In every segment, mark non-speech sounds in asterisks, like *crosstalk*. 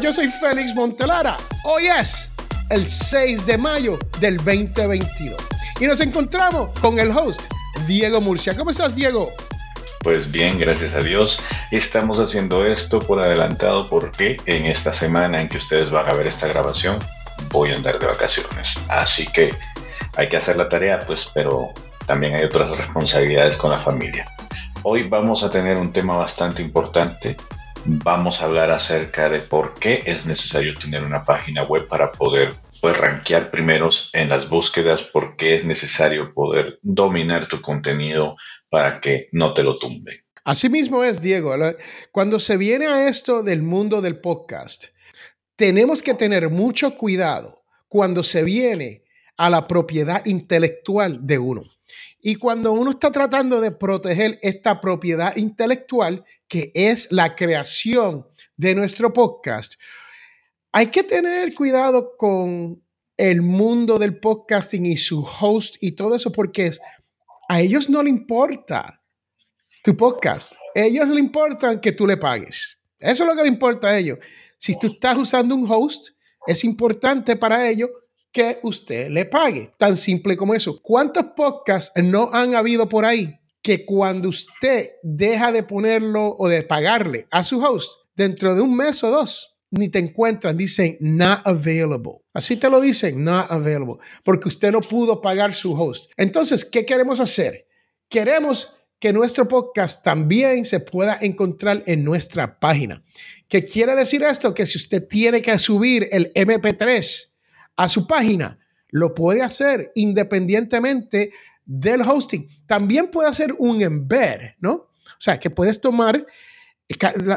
Yo soy Félix Montelara. Hoy es el 6 de mayo del 2022 y nos encontramos con el host Diego Murcia. ¿Cómo estás, Diego? Pues bien, gracias a Dios. Estamos haciendo esto por adelantado porque en esta semana en que ustedes van a ver esta grabación voy a andar de vacaciones. Así que hay que hacer la tarea, pues, pero también hay otras responsabilidades con la familia. Hoy vamos a tener un tema bastante importante. Vamos a hablar acerca de por qué es necesario tener una página web para poder pues rankear primeros en las búsquedas, por qué es necesario poder dominar tu contenido para que no te lo tumbe. Así mismo es, Diego. Cuando se viene a esto del mundo del podcast, tenemos que tener mucho cuidado cuando se viene a la propiedad intelectual de uno. Y cuando uno está tratando de proteger esta propiedad intelectual, que es la creación de nuestro podcast, hay que tener cuidado con el mundo del podcasting y su host y todo eso, porque a ellos no le importa tu podcast. Ellos le importa que tú le pagues. Eso es lo que le importa a ellos. Si tú estás usando un host, es importante para ellos que usted le pague. Tan simple como eso. ¿Cuántos podcasts no han habido por ahí que cuando usted deja de ponerlo o de pagarle a su host, dentro de un mes o dos, ni te encuentran, dicen not available. Así te lo dicen, not available, porque usted no pudo pagar su host. Entonces, ¿qué queremos hacer? Queremos que nuestro podcast también se pueda encontrar en nuestra página. ¿Qué quiere decir esto? Que si usted tiene que subir el MP3 a su página, lo puede hacer independientemente del hosting. También puede hacer un embed, ¿no? O sea, que puedes tomar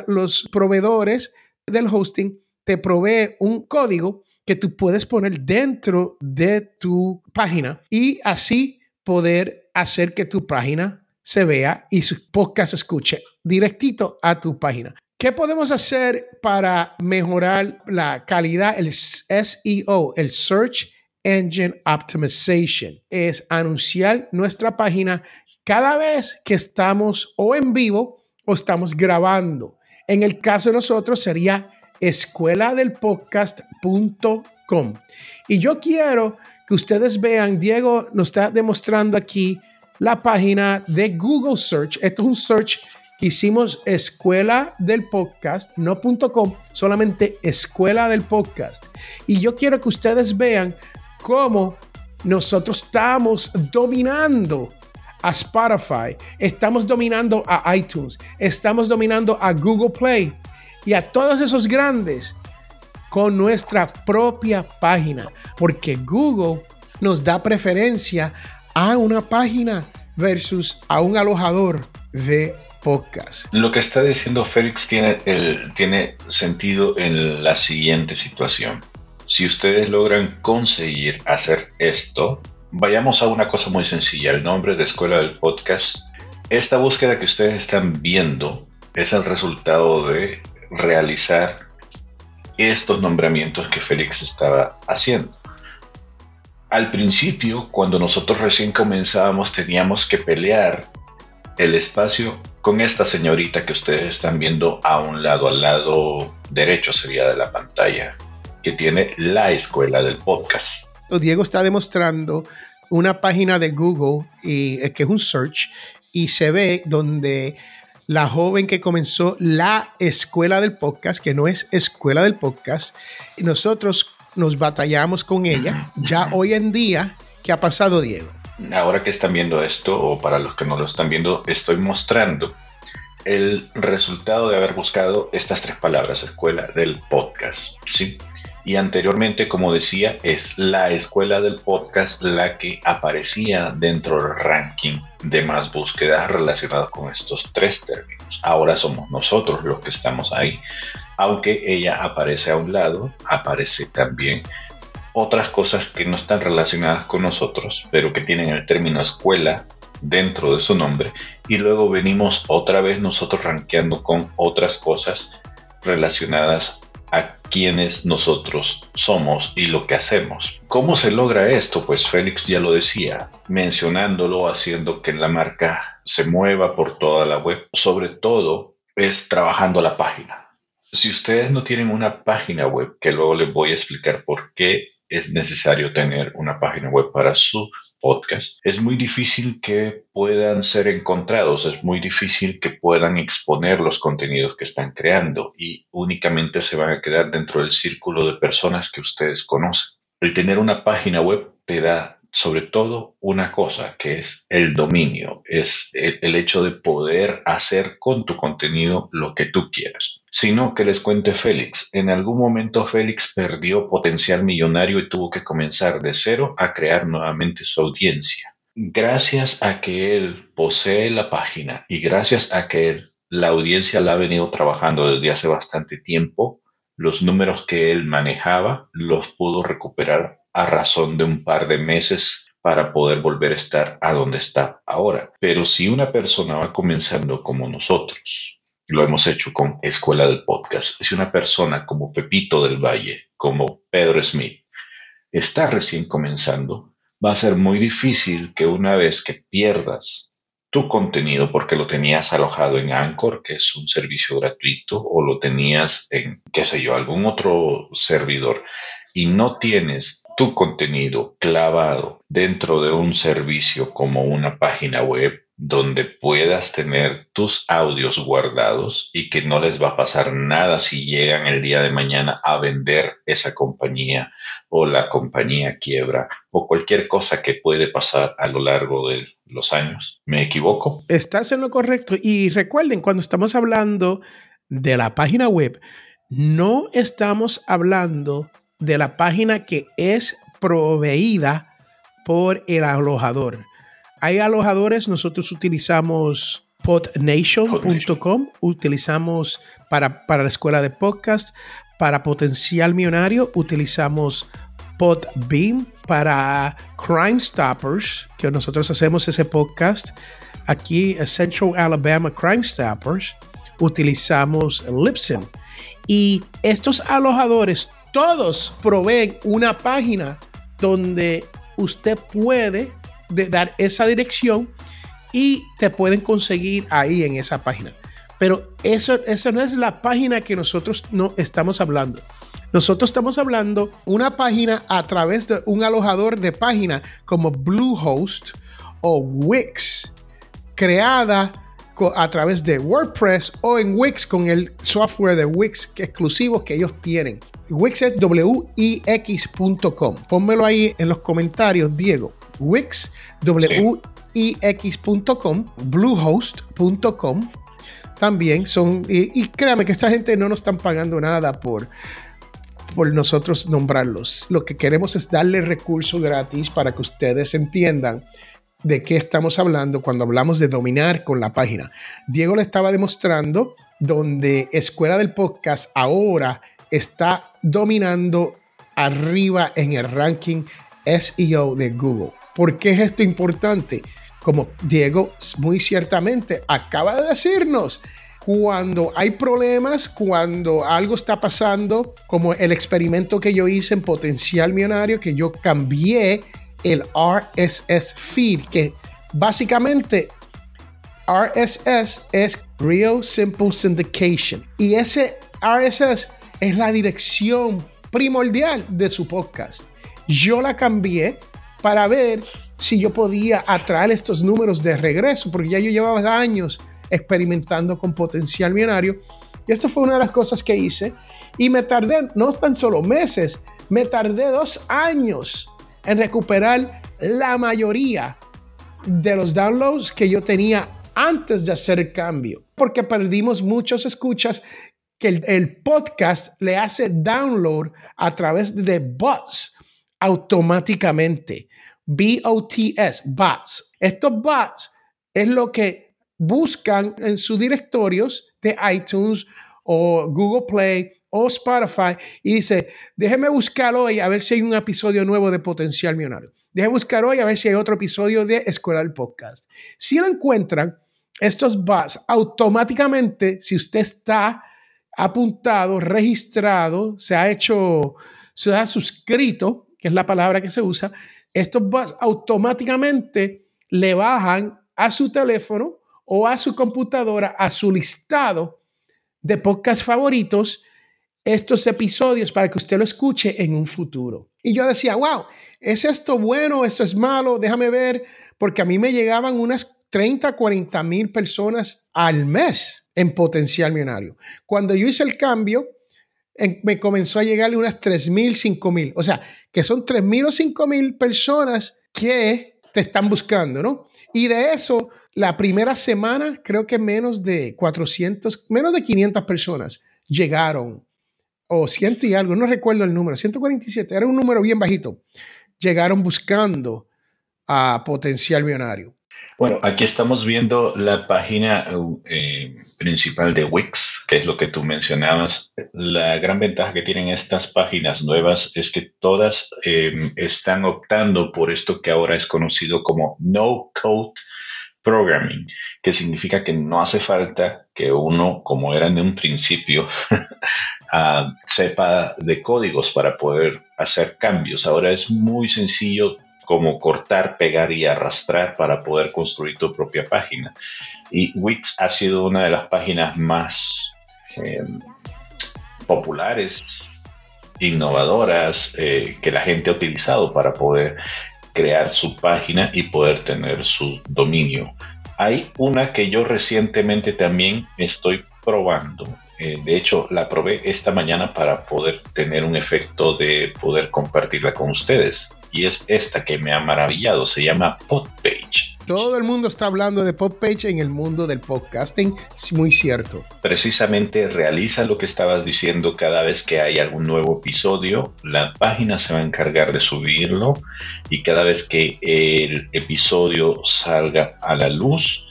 los proveedores del hosting te provee un código que tú puedes poner dentro de tu página y así poder hacer que tu página se vea y su podcast escuche directito a tu página. ¿Qué podemos hacer para mejorar la calidad? El SEO, el Search Engine Optimization, es anunciar nuestra página cada vez que estamos o en vivo o estamos grabando. En el caso de nosotros sería escuela del. Y yo quiero que ustedes vean, Diego nos está demostrando aquí la página de Google Search. Esto es un search que hicimos escuela del podcast, no .com, solamente escuela del podcast. Y yo quiero que ustedes vean cómo nosotros estamos dominando a Spotify, estamos dominando a iTunes, estamos dominando a Google Play y a todos esos grandes con nuestra propia página, porque Google nos da preferencia a una página versus a un alojador de Lo que está diciendo Félix tiene, tiene sentido en la siguiente situación. Si ustedes logran conseguir hacer esto, Vayamos a una cosa muy sencilla, el nombre de Escuela del Podcast. Esta búsqueda que ustedes están viendo es el resultado de realizar estos nombramientos que Félix estaba haciendo. Al principio, cuando nosotros recién comenzábamos, teníamos que pelear el espacio con esta señorita que ustedes están viendo a un lado, al lado derecho sería de la pantalla, que tiene la escuela del podcast. Diego está demostrando una página de Google y, eh, que es un search y se ve donde la joven que comenzó la escuela del podcast, que no es escuela del podcast, nosotros nos batallamos con ella. Ya hoy en día, ¿qué ha pasado, Diego? Ahora que están viendo esto, o para los que no lo están viendo, estoy mostrando el resultado de haber buscado estas tres palabras, escuela del podcast. ¿sí? Y anteriormente, como decía, es la escuela del podcast la que aparecía dentro del ranking de más búsquedas relacionadas con estos tres términos. Ahora somos nosotros los que estamos ahí. Aunque ella aparece a un lado, aparece también otras cosas que no están relacionadas con nosotros, pero que tienen el término escuela dentro de su nombre. Y luego venimos otra vez nosotros rankeando con otras cosas relacionadas a quienes nosotros somos y lo que hacemos. ¿Cómo se logra esto? Pues Félix ya lo decía, mencionándolo, haciendo que la marca se mueva por toda la web. Sobre todo es trabajando la página. Si ustedes no tienen una página web, que luego les voy a explicar por qué es necesario tener una página web para su podcast, es muy difícil que puedan ser encontrados, es muy difícil que puedan exponer los contenidos que están creando y únicamente se van a quedar dentro del círculo de personas que ustedes conocen. El tener una página web te da sobre todo una cosa, que es el dominio, es el, hecho de poder hacer con tu contenido lo que tú quieras. Sino que les cuente Félix, en algún momento Félix perdió potencial millonario y tuvo que comenzar de cero a crear nuevamente su audiencia. Gracias a que él posee la página y gracias a que la audiencia la ha venido trabajando desde hace bastante tiempo, los números que él manejaba los pudo recuperar a razón de un par de meses para poder volver a estar a donde está ahora. Pero si una persona va comenzando como nosotros, lo hemos hecho con Escuela del Podcast, si una persona como Pepito del Valle, como Pedro Smith, está recién comenzando, va a ser muy difícil que una vez que pierdas tu contenido porque lo tenías alojado en Anchor, que es un servicio gratuito, o lo tenías en, qué sé yo, algún otro servidor, y no tienes tu contenido clavado dentro de un servicio como una página web donde puedas tener tus audios guardados y que no les va a pasar nada si llegan el día de mañana a vender esa compañía o la compañía quiebra o cualquier cosa que puede pasar a lo largo de los años. ¿Me equivoco? Estás en lo correcto y recuerden cuando estamos hablando de la página web, no estamos hablando de la página que es proveída por el alojador. Hay alojadores, nosotros utilizamos podnation.com, utilizamos para, para la escuela de podcast, para potencial millonario, utilizamos Podbeam, para Crime Stoppers, que nosotros hacemos ese podcast aquí en Central Alabama Crime Stoppers, utilizamos Lipson. Y estos alojadores todos proveen una página donde usted puede dar esa dirección y te pueden conseguir ahí en esa página. Pero eso, esa no es la página que nosotros no estamos hablando. Nosotros estamos hablando una página a través de un alojador de página como Bluehost o Wix, creada a través de WordPress o en Wix con el software de Wix exclusivo que ellos tienen. Wix es wix.com. Pónmelo ahí en los comentarios, Diego. Wix, wix.com, bluehost.com. También son, y, créame que esta gente no nos están pagando nada por, por nosotros nombrarlos. Lo que queremos es darle recursos gratis para que ustedes entiendan de qué estamos hablando cuando hablamos de dominar con la página. Diego le estaba demostrando donde Escuela del Podcast ahora está dominando arriba en el ranking SEO de Google. ¿Por qué es esto importante? Como Diego muy ciertamente acaba de decirnos, cuando hay problemas, cuando algo está pasando, como el experimento que yo hice en Potencial Millonario, que yo cambié el RSS feed, que básicamente RSS es Real Simple Syndication. Y ese RSS es la dirección primordial de su podcast. Yo la cambié para ver si yo podía atraer estos números de regreso, porque ya yo llevaba años experimentando con potencial millonario. Y esto fue una de las cosas que hice. Y me tardé no tan solo meses, me tardé dos años en recuperar la mayoría de los downloads que yo tenía antes de hacer el cambio, porque perdimos muchos escuchas que el, podcast le hace download a través de bots automáticamente. B-O-T-S, bots. Estos bots es lo que buscan en sus directorios de iTunes o Google Play o Spotify y dice, déjeme buscar hoy a ver si hay un episodio nuevo de Potencial Millonario. Déjeme buscar hoy a ver si hay otro episodio de Escuela del Podcast. Si lo encuentran, estos bots automáticamente, si usted está apuntado, registrado, se ha hecho, se ha suscrito, que es la palabra que se usa, estos bots automáticamente le bajan a su teléfono o a su computadora, a su listado de podcast favoritos estos episodios para que usted lo escuche en un futuro. Y yo decía, wow, ¿es esto bueno? ¿Esto es malo? Déjame ver, porque a mí me llegaban unas 30, 40 mil personas al mes en potencial millonario. Cuando yo hice el cambio, me comenzó a llegarle unas 3 mil, 5 mil. O sea, que son 3 mil o 5 mil personas que te están buscando, ¿no? Y de eso, la primera semana, creo que menos de 400, menos de 500 personas llegaron o ciento y algo, no recuerdo el número, 147, era un número bien bajito, llegaron buscando a potencial millonario. Bueno, aquí estamos viendo la página eh, principal de Wix, que es lo que tú mencionabas. La gran ventaja que tienen estas páginas nuevas es que todas em, están optando por esto que ahora es conocido como no code programming, que significa que no hace falta que uno, como era en un principio, uh, *laughs* sepa de códigos para poder hacer cambios. Ahora es muy sencillo como cortar, pegar y arrastrar para poder construir tu propia página. Y Wix ha sido una de las páginas más em, populares, innovadoras, eh, que la gente ha utilizado para poder crear su página y poder tener su dominio. Hay una que yo recientemente también estoy probando. Eh, de hecho, la probé esta mañana para poder tener un efecto de poder compartirla con ustedes. Y es esta que me ha maravillado. Se llama Podpage. Todo el mundo está hablando de PodPage en el mundo del podcasting, es muy cierto. Precisamente realiza lo que estabas diciendo cada vez que hay algún nuevo episodio, la página se va a encargar de subirlo y cada vez que el episodio salga a la luz,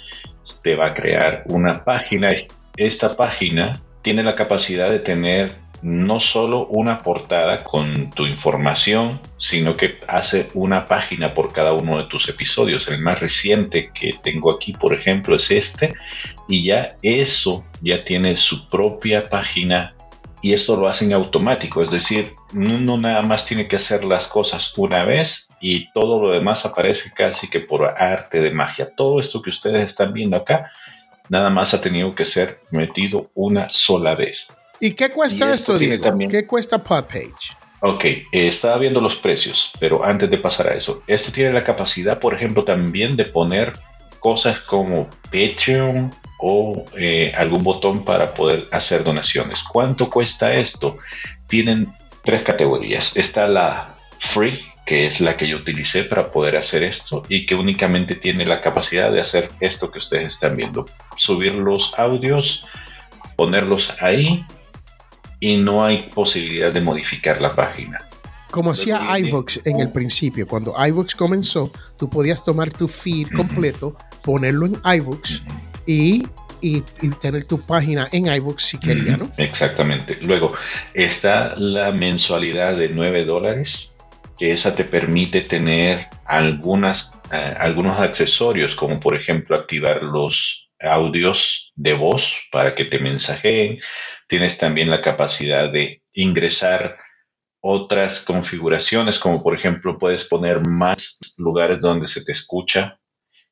te va a crear una página. Esta página tiene la capacidad de tener no solo una portada con tu información, sino que hace una página por cada uno de tus episodios. El más reciente que tengo aquí, por ejemplo, es este, y ya eso ya tiene su propia página y esto lo hacen automático, es decir, uno nada más tiene que hacer las cosas una vez y todo lo demás aparece casi que por arte de magia. Todo esto que ustedes están viendo acá, nada más ha tenido que ser metido una sola vez. ¿Y qué cuesta esto, Diego? ¿Qué cuesta Podpage? Ok, eh, estaba viendo los precios, pero antes de pasar a eso, esto tiene la capacidad, por ejemplo, también de poner cosas como Patreon o eh, algún botón para poder hacer donaciones. ¿Cuánto cuesta esto? Tienen tres categorías. Está la free, que es la que yo utilicé para poder hacer esto y que únicamente tiene la capacidad de hacer esto que ustedes están viendo. Subir los audios, ponerlos ahí y no hay posibilidad de modificar la página. Como hacía iVoox en el principio, cuando iVoox comenzó, tú podías tomar tu feed completo, ponerlo en iVoox y, y, tener tu página en iVoox si querías, ¿no? Exactamente. Luego está la mensualidad de 9 dólares, que esa te permite tener algunas, eh, algunos accesorios, como por ejemplo activar los audios de voz para que te mensajeen, Tienes también la capacidad de ingresar otras configuraciones, como por ejemplo puedes poner más lugares donde se te escucha.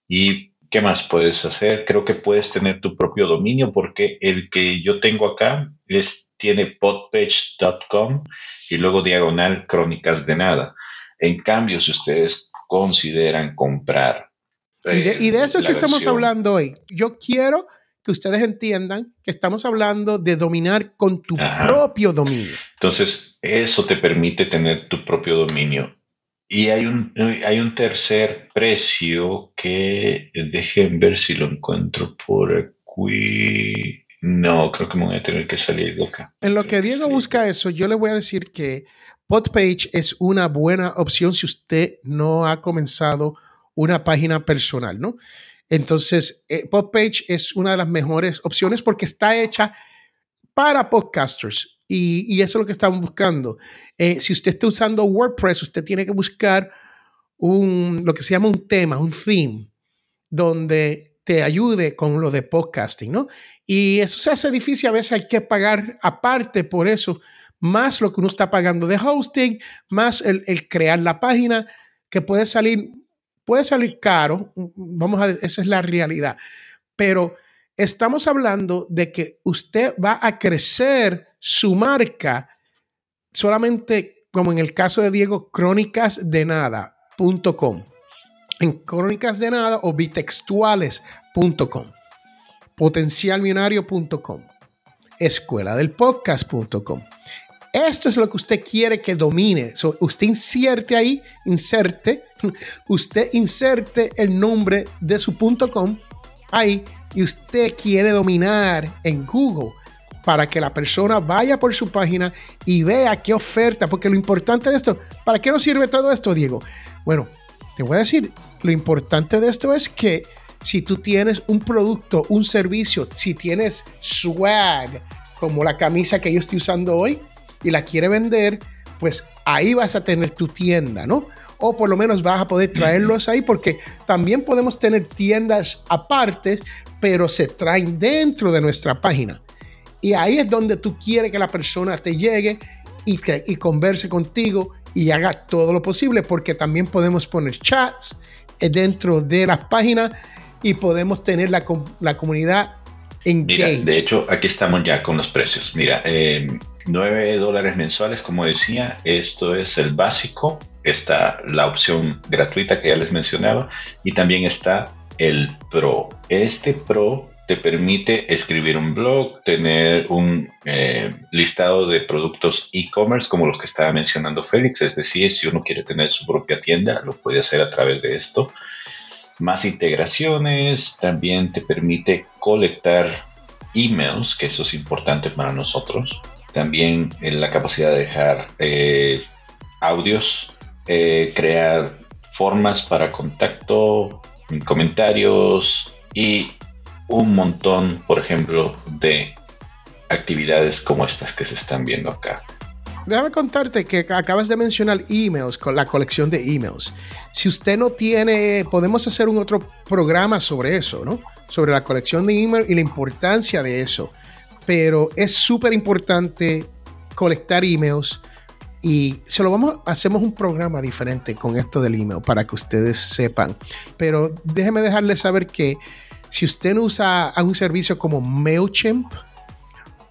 ¿Y qué más puedes hacer? Creo que puedes tener tu propio dominio porque el que yo tengo acá es, tiene podpage.com y luego diagonal crónicas de nada. En cambio, si ustedes consideran comprar... y de, y de eso es que estamos hablando hoy. Yo quiero que ustedes entiendan que estamos hablando de dominar con tu propio dominio. Entonces, eso te permite tener tu propio dominio. Y hay un, hay un tercer precio que dejen ver si lo encuentro por aquí. No, creo que me voy a tener que salir de acá. En lo que Diego busca eso, yo le voy a decir que Podpage es una buena opción si usted no ha comenzado una página personal, ¿no? Entonces, eh, PodPage es una de las mejores opciones porque está hecha para podcasters y, eso es lo que estamos buscando. Eh, si usted está usando WordPress, usted tiene que buscar un, lo que se llama un tema, un theme, donde te ayude con lo de podcasting, ¿no? Y eso se hace difícil, a veces hay que pagar aparte por eso, más lo que uno está pagando de hosting, más el, el crear la página, que puede salir puede salir caro, vamos a esa es la realidad, pero estamos hablando de que usted va a crecer su marca solamente como en el caso de Diego, crónicasdenada.com. En crónicas de nada o bitextuales.com. Potencialmillonario.com. Escuela del podcast.com. Esto es lo que usted quiere que domine. usted inserte ahí, inserte, *laughs* usted inserte el nombre de su .com ahí y usted quiere dominar en Google para que la persona vaya por su página y vea qué oferta, porque lo importante de esto, ¿para qué nos sirve todo esto, Diego? Bueno, te voy a decir, lo importante de esto es que si tú tienes un producto, un servicio, si tienes swag, como la camisa que yo estoy usando hoy, y la quiere vender, pues ahí vas a tener tu tienda, ¿no? O por lo menos vas a poder traerlos ahí porque también podemos tener tiendas aparte, pero se traen dentro de nuestra página. Y ahí es donde tú quieres que la persona te llegue y, que, y converse contigo y haga todo lo posible, porque también podemos poner chats dentro de las páginas y podemos tener la, la comunidad Mira, de hecho, aquí estamos ya con los precios. Mira, 9 dólares mensuales, como decía, esto es el básico. Está la opción gratuita que ya les mencionaba y también está el Pro. Este Pro te permite escribir un blog, tener un eh, listado de productos e-commerce como los que estaba mencionando Félix, es decir, si uno quiere tener su propia tienda, lo puede hacer a través de esto más integraciones, también te permite colectar emails, que eso es importante para nosotros. También eh, la capacidad de dejar eh, audios, crear formas para contacto, comentarios y un montón, por ejemplo, de actividades como estas que se están viendo acá. Déjame contarte que acabas de mencionar emails, con la colección de emails. Si usted no tiene, podemos hacer un otro programa sobre eso, ¿no? Sobre la colección de emails y la importancia de eso. Pero es súper importante colectar emails y se lo vamos, hacemos un programa diferente con esto del email para que ustedes sepan. Pero déjeme dejarles saber que si usted no usa un servicio como MailChimp,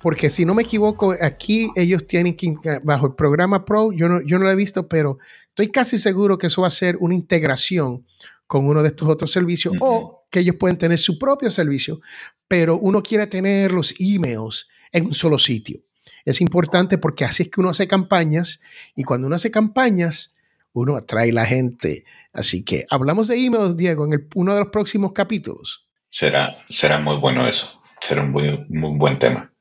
porque si no me equivoco, aquí ellos tienen que, bajo el programa Pro, yo no, yo no lo he visto, pero estoy casi seguro que eso va a ser una integración con uno de estos otros servicios o que ellos pueden tener su propio servicio, pero uno quiere tener los emails en un solo sitio. Es importante porque así es que uno hace campañas y cuando uno hace campañas, uno atrae la gente. Así que hablamos de emails, Diego, en uno de los próximos capítulos. Será, será muy bueno eso. Será un muy, muy buen tema.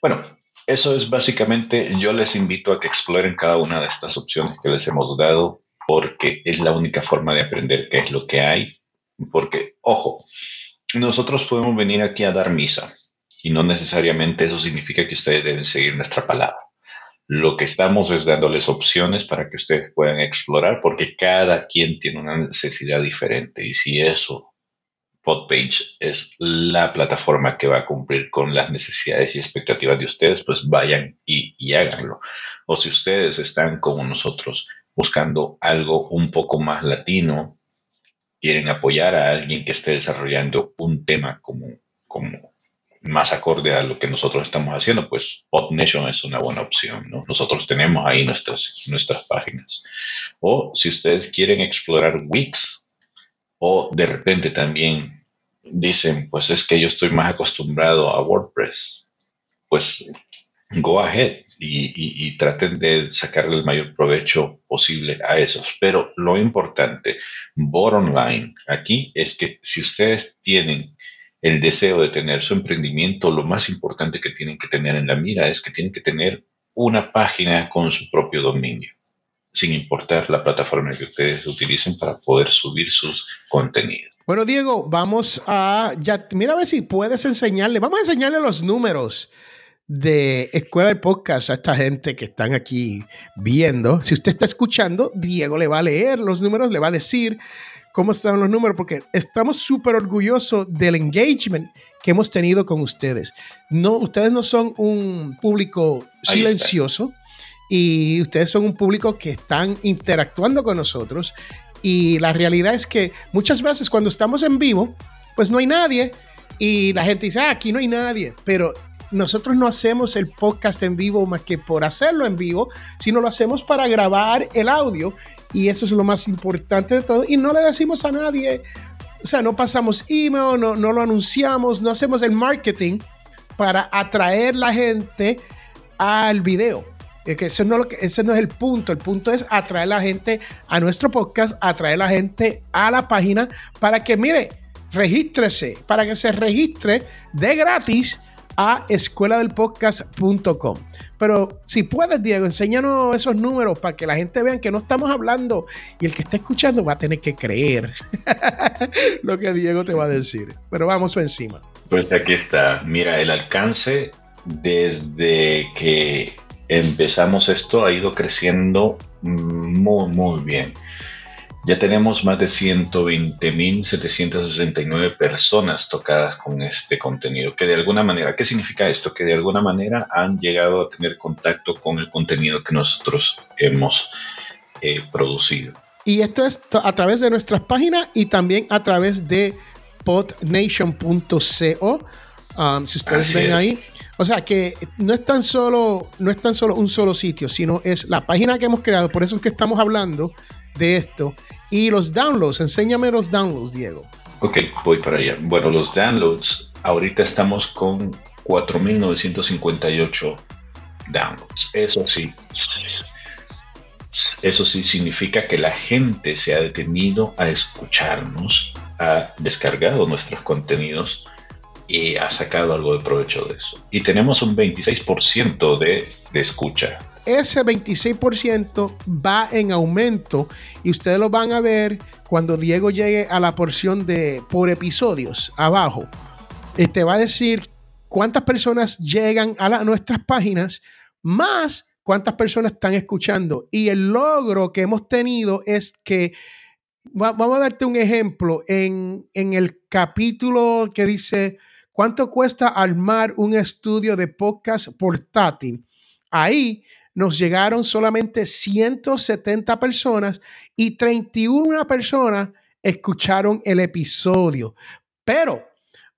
Bueno, eso es básicamente, yo les invito a que exploren cada una de estas opciones que les hemos dado porque es la única forma de aprender qué es lo que hay. Porque, ojo, nosotros podemos venir aquí a dar misa y no necesariamente eso significa que ustedes deben seguir nuestra palabra. Lo que estamos es dándoles opciones para que ustedes puedan explorar porque cada quien tiene una necesidad diferente y si eso Podpage es la plataforma que va a cumplir con las necesidades y expectativas de ustedes, pues vayan y, háganlo. O si ustedes están como nosotros buscando algo un poco más latino, quieren apoyar a alguien que esté desarrollando un tema como, como más acorde a lo que nosotros estamos haciendo, pues PodNation es una buena opción. ¿no? Nosotros tenemos ahí nuestras, nuestras páginas. O si ustedes quieren explorar Wix, o de repente también dicen, pues es que yo estoy más acostumbrado a WordPress. Pues go ahead y, traten de sacarle el mayor provecho posible a esos. Pero lo importante, bottom line aquí es que si ustedes tienen el deseo de tener su emprendimiento, lo más importante que tienen que tener en la mira es que tienen que tener una página con su propio dominio sin importar la plataforma que ustedes utilicen para poder subir sus contenidos. Bueno, Diego, vamos a, ya, mira a ver si puedes enseñarle, vamos a enseñarle los números de Escuela de Podcast a esta gente que están aquí viendo. Si usted está escuchando, Diego le va a leer los números, le va a decir cómo están los números, porque estamos súper orgullosos del engagement que hemos tenido con ustedes. No, ustedes no son un público silencioso y ustedes son un público que están interactuando con nosotros. Y la realidad es que muchas veces cuando estamos en vivo, pues no hay nadie. Y la gente dice, ah, aquí no hay nadie, pero nosotros no hacemos el podcast en vivo más que por hacerlo en vivo, sino lo hacemos para grabar el audio. Y eso es lo más importante de todo. Y no le decimos a nadie, o sea, no pasamos email, no, no lo anunciamos, no hacemos el marketing para atraer la gente al video. Es que ese, no, es el punto. El punto es atraer la gente a nuestro podcast, atraer la gente a la página para que, mire, regístrese, para que se registre de gratis a escueladelpodcast.com. Pero si puedes, Diego, enséñanos esos números para que la gente vea que no estamos hablando y el que está escuchando va a tener que creer *laughs* lo que Diego te va a decir. Pero vamos encima. Pues aquí está. Mira, el alcance desde que empezamos esto ha ido creciendo muy, muy bien. Ya tenemos más de 120.769 personas tocadas con este contenido, que de alguna manera, ¿qué significa esto? Que de alguna manera han llegado a tener contacto con el contenido que nosotros hemos eh, producido. Y esto es a través de nuestras páginas y también a través de podnation.co. Um, si ustedes ven ahí, o sea que no es tan solo, no es tan solo un solo sitio, sino es la página que hemos creado. Por eso es que estamos hablando de esto. Y los downloads, enséñame los downloads, Diego. Ok, voy para allá. Bueno, los downloads, ahorita estamos con 4.958 downloads. Eso sí, eso sí significa que la gente se ha detenido a escucharnos, ha descargado nuestros contenidos y ha sacado algo de provecho de eso. Y tenemos un 26% de, de escucha ese 26% va en aumento y ustedes lo van a ver cuando Diego llegue a la porción de por episodios abajo. Te este va a decir cuántas personas llegan a, nuestras páginas más cuántas personas están escuchando. Y el logro que hemos tenido es que, vamos a darte un ejemplo, en, en el capítulo que dice, ¿cuánto cuesta armar un estudio de podcast portátil? Ahí nos llegaron solamente 170 personas y 31 personas escucharon el episodio. Pero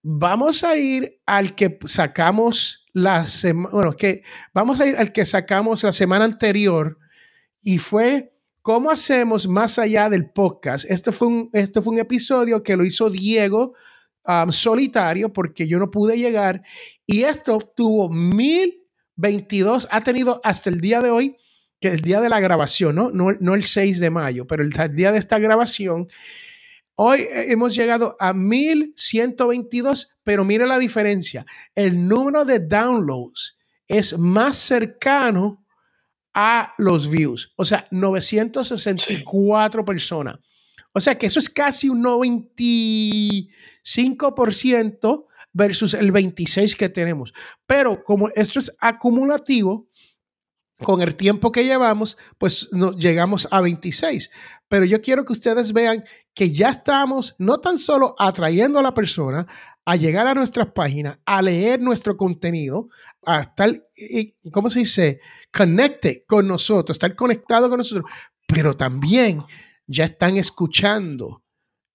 vamos a ir al que sacamos la semana, bueno, que vamos a ir al que sacamos la semana anterior y fue cómo hacemos más allá del podcast. Fue un, este fue un episodio que lo hizo Diego um, solitario porque yo no pude llegar y esto tuvo mil 22 ha tenido hasta el día de hoy, que el día de la grabación, ¿no? No, el 6 de mayo, pero el día de esta grabación, hoy eh, hemos llegado a 1122, pero mire la diferencia. El número de downloads es más cercano a los views, o sea, 964 personas. O sea que eso es casi un 95% versus el 26 que tenemos. Pero como esto es acumulativo, con el tiempo que llevamos, pues no, llegamos a 26. Pero yo quiero que ustedes vean que ya estamos no tan solo atrayendo a la persona a llegar a nuestras páginas, a leer nuestro contenido, a estar, ¿cómo se dice? Conecte con nosotros, estar conectado con nosotros, pero también ya están escuchando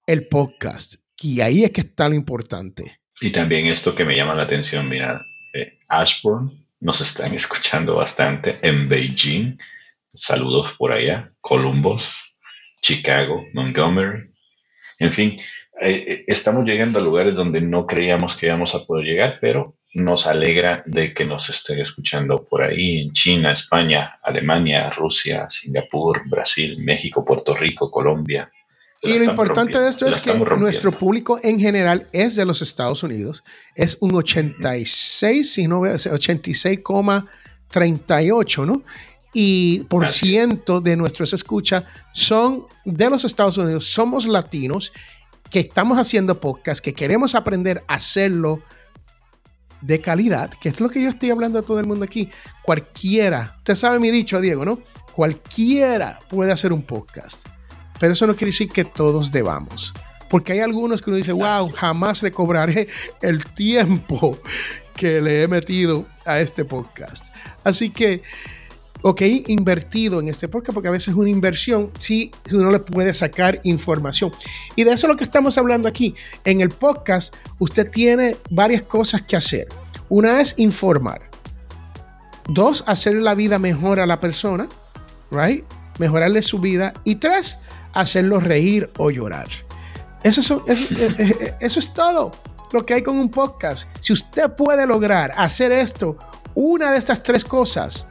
el podcast. Y ahí es que está lo importante. Y también esto que me llama la atención, mira, eh, Ashburn nos están *laughs* escuchando bastante en Beijing. Saludos por allá, Columbus, Chicago, Montgomery. En fin, eh, eh, estamos llegando a lugares donde no creíamos que íbamos a poder llegar, pero nos alegra de que nos estén escuchando por ahí en China, España, Alemania, Rusia, Singapur, Brasil, México, Puerto Rico, Colombia, y lo importante de esto es que nuestro público en general es de los Estados Unidos. Es un 86, si no 86,38, ¿no? Y por ciento de nuestros escuchas son de los Estados Unidos. Somos latinos que estamos haciendo podcast, que queremos aprender a hacerlo de calidad, que es lo que yo estoy hablando a todo el mundo aquí. Cualquiera, usted sabe mi dicho, Diego, ¿no? Cualquiera puede hacer un podcast pero eso no quiere decir que todos debamos. Porque hay algunos que uno dice, wow, jamás recobraré el tiempo que le he metido a este podcast. Así que ok, invertido en este podcast, porque a veces es una inversión, si uno le puede sacar información. Y de eso es lo que estamos hablando aquí. En el podcast, usted tiene varias cosas que hacer. Una es informar. Dos, hacer la vida mejor a la persona, right? Mejorarle su vida. Y tres, hacerlo reír o llorar. Eso, eh, eh, eh, eso es todo lo que hay con un podcast. Si usted puede lograr hacer esto, una de estas tres cosas,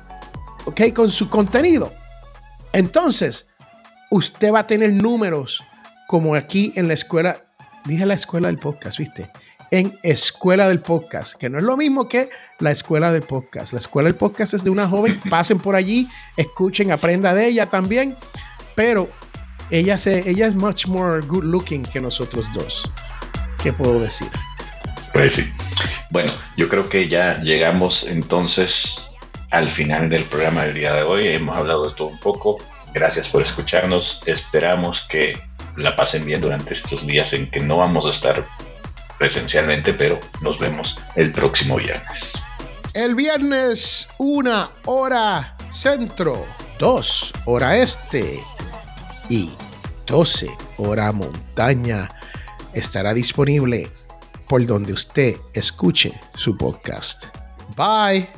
¿ok? Con su contenido. Entonces, usted va a tener números como aquí en la escuela, dije la escuela del podcast, ¿viste? En escuela del podcast, que no es lo mismo que la escuela del podcast. La escuela del podcast es de una joven, *laughs* pasen por allí, escuchen, aprenda de ella también, pero ella, se, ella es much more good looking que nosotros dos. ¿Qué puedo decir? Pues sí. Bueno, yo creo que ya llegamos entonces al final del programa del día de hoy. Hemos hablado de todo un poco. Gracias por escucharnos. Esperamos que la pasen bien durante estos días en que no vamos a estar presencialmente, pero nos vemos el próximo viernes. El viernes, una hora centro, dos hora este y 12 hora montaña estará disponible por donde usted escuche su podcast. Bye.